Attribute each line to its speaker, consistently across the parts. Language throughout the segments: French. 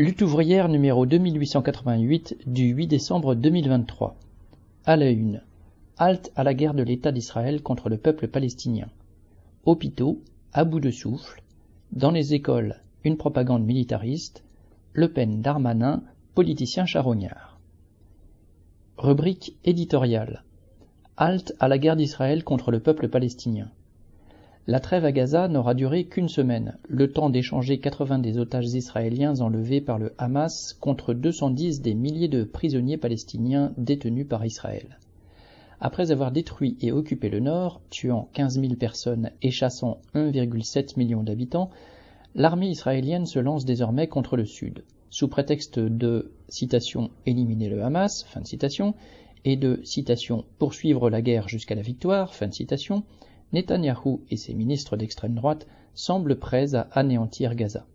Speaker 1: Lutte ouvrière numéro 2888 du 8 décembre 2023. À la une. Halte à la guerre de l'État d'Israël contre le peuple palestinien. Hôpitaux, à bout de souffle. Dans les écoles, une propagande militariste. Le Pen Darmanin, politicien charognard. Rubrique éditoriale. Halte à la guerre d'Israël contre le peuple palestinien. La trêve à Gaza n'aura duré qu'une semaine, le temps d'échanger 80 des otages israéliens enlevés par le Hamas contre 210 des milliers de prisonniers palestiniens détenus par Israël. Après avoir détruit et occupé le nord, tuant 15 000 personnes et chassant 1,7 million d'habitants, l'armée israélienne se lance désormais contre le sud, sous prétexte de citation éliminer le Hamas, fin de citation, et de citation poursuivre la guerre jusqu'à la victoire, fin de citation, Netanyahou et ses ministres d'extrême droite semblent prêts à anéantir Gaza.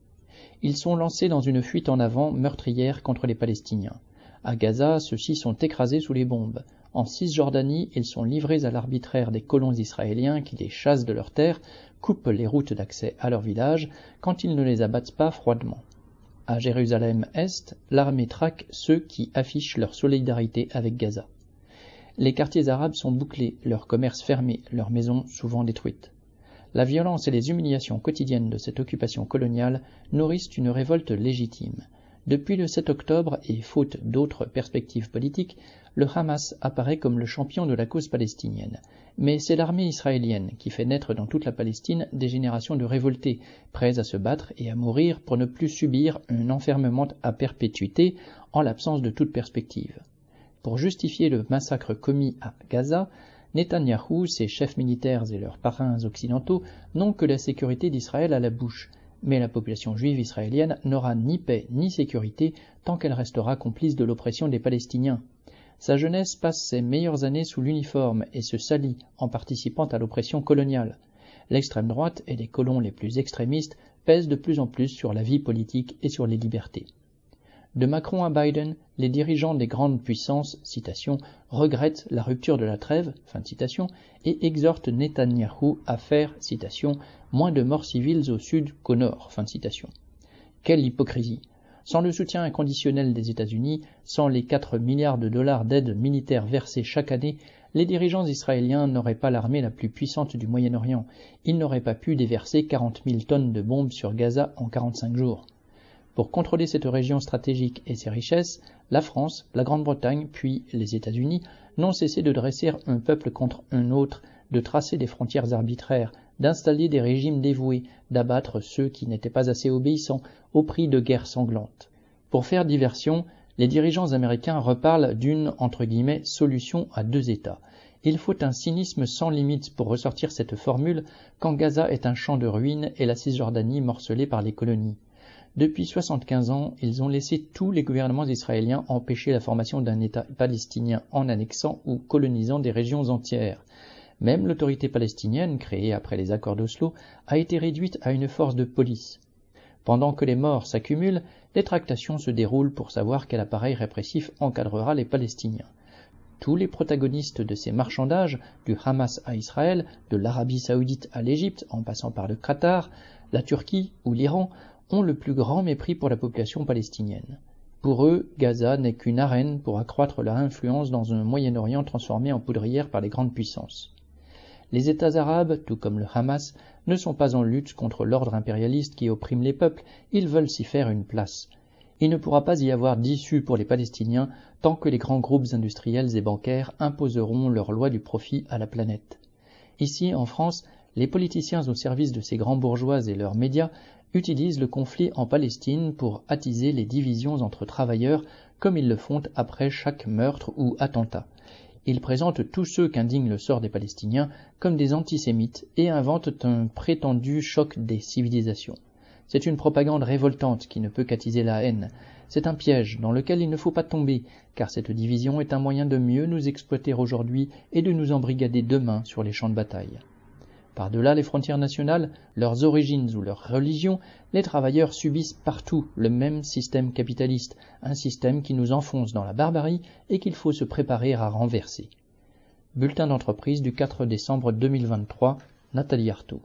Speaker 1: Ils sont lancés dans une fuite en avant meurtrière contre les Palestiniens. À Gaza, ceux-ci sont écrasés sous les bombes. En Cisjordanie, ils sont livrés à l'arbitraire des colons israéliens qui les chassent de leurs terres, coupent les routes d'accès à leur village quand ils ne les abattent pas froidement. À Jérusalem-Est, l'armée traque ceux qui affichent leur solidarité avec Gaza. Les quartiers arabes sont bouclés, leurs commerces fermés, leurs maisons souvent détruites. La violence et les humiliations quotidiennes de cette occupation coloniale nourrissent une révolte légitime. Depuis le 7 octobre, et faute d'autres perspectives politiques, le Hamas apparaît comme le champion de la cause palestinienne. Mais c'est l'armée israélienne qui fait naître dans toute la Palestine des générations de révoltés, prêts à se battre et à mourir pour ne plus subir un enfermement à perpétuité en l'absence de toute perspective. Pour justifier le massacre commis à Gaza, Netanyahou, ses chefs militaires et leurs parrains occidentaux n'ont que la sécurité d'Israël à la bouche, mais la population juive israélienne n'aura ni paix ni sécurité tant qu'elle restera complice de l'oppression des Palestiniens. Sa jeunesse passe ses meilleures années sous l'uniforme et se salit en participant à l'oppression coloniale. L'extrême droite et les colons les plus extrémistes pèsent de plus en plus sur la vie politique et sur les libertés. De Macron à Biden, les dirigeants des grandes puissances citation, regrettent la rupture de la trêve fin de citation, et exhortent Netanyahou à faire citation, moins de morts civiles au sud qu'au nord. Quelle hypocrisie Sans le soutien inconditionnel des États-Unis, sans les 4 milliards de dollars d'aide militaire versés chaque année, les dirigeants israéliens n'auraient pas l'armée la plus puissante du Moyen-Orient. Ils n'auraient pas pu déverser 40 000 tonnes de bombes sur Gaza en 45 jours. Pour contrôler cette région stratégique et ses richesses, la France, la Grande-Bretagne, puis les États-Unis n'ont cessé de dresser un peuple contre un autre, de tracer des frontières arbitraires, d'installer des régimes dévoués, d'abattre ceux qui n'étaient pas assez obéissants, au prix de guerres sanglantes. Pour faire diversion, les dirigeants américains reparlent d'une entre guillemets solution à deux États. Il faut un cynisme sans limite pour ressortir cette formule quand Gaza est un champ de ruines et la Cisjordanie morcelée par les colonies. Depuis 75 ans, ils ont laissé tous les gouvernements israéliens empêcher la formation d'un État palestinien en annexant ou colonisant des régions entières. Même l'autorité palestinienne, créée après les accords d'Oslo, a été réduite à une force de police. Pendant que les morts s'accumulent, les tractations se déroulent pour savoir quel appareil répressif encadrera les Palestiniens. Tous les protagonistes de ces marchandages, du Hamas à Israël, de l'Arabie saoudite à l'Égypte, en passant par le Qatar, la Turquie ou l'Iran, ont le plus grand mépris pour la population palestinienne. Pour eux, Gaza n'est qu'une arène pour accroître leur influence dans un Moyen-Orient transformé en poudrière par les grandes puissances. Les États arabes, tout comme le Hamas, ne sont pas en lutte contre l'ordre impérialiste qui opprime les peuples, ils veulent s'y faire une place. Il ne pourra pas y avoir d'issue pour les Palestiniens tant que les grands groupes industriels et bancaires imposeront leur loi du profit à la planète. Ici, en France, les politiciens au service de ces grands bourgeois et leurs médias utilisent le conflit en Palestine pour attiser les divisions entre travailleurs comme ils le font après chaque meurtre ou attentat. Ils présentent tous ceux qu'indigne le sort des Palestiniens comme des antisémites et inventent un prétendu choc des civilisations. C'est une propagande révoltante qui ne peut qu'attiser la haine. C'est un piège dans lequel il ne faut pas tomber, car cette division est un moyen de mieux nous exploiter aujourd'hui et de nous embrigader demain sur les champs de bataille. Par-delà les frontières nationales, leurs origines ou leur religion, les travailleurs subissent partout le même système capitaliste, un système qui nous enfonce dans la barbarie et qu'il faut se préparer à renverser. Bulletin d'entreprise du 4 décembre 2023, Nathalie Artaud.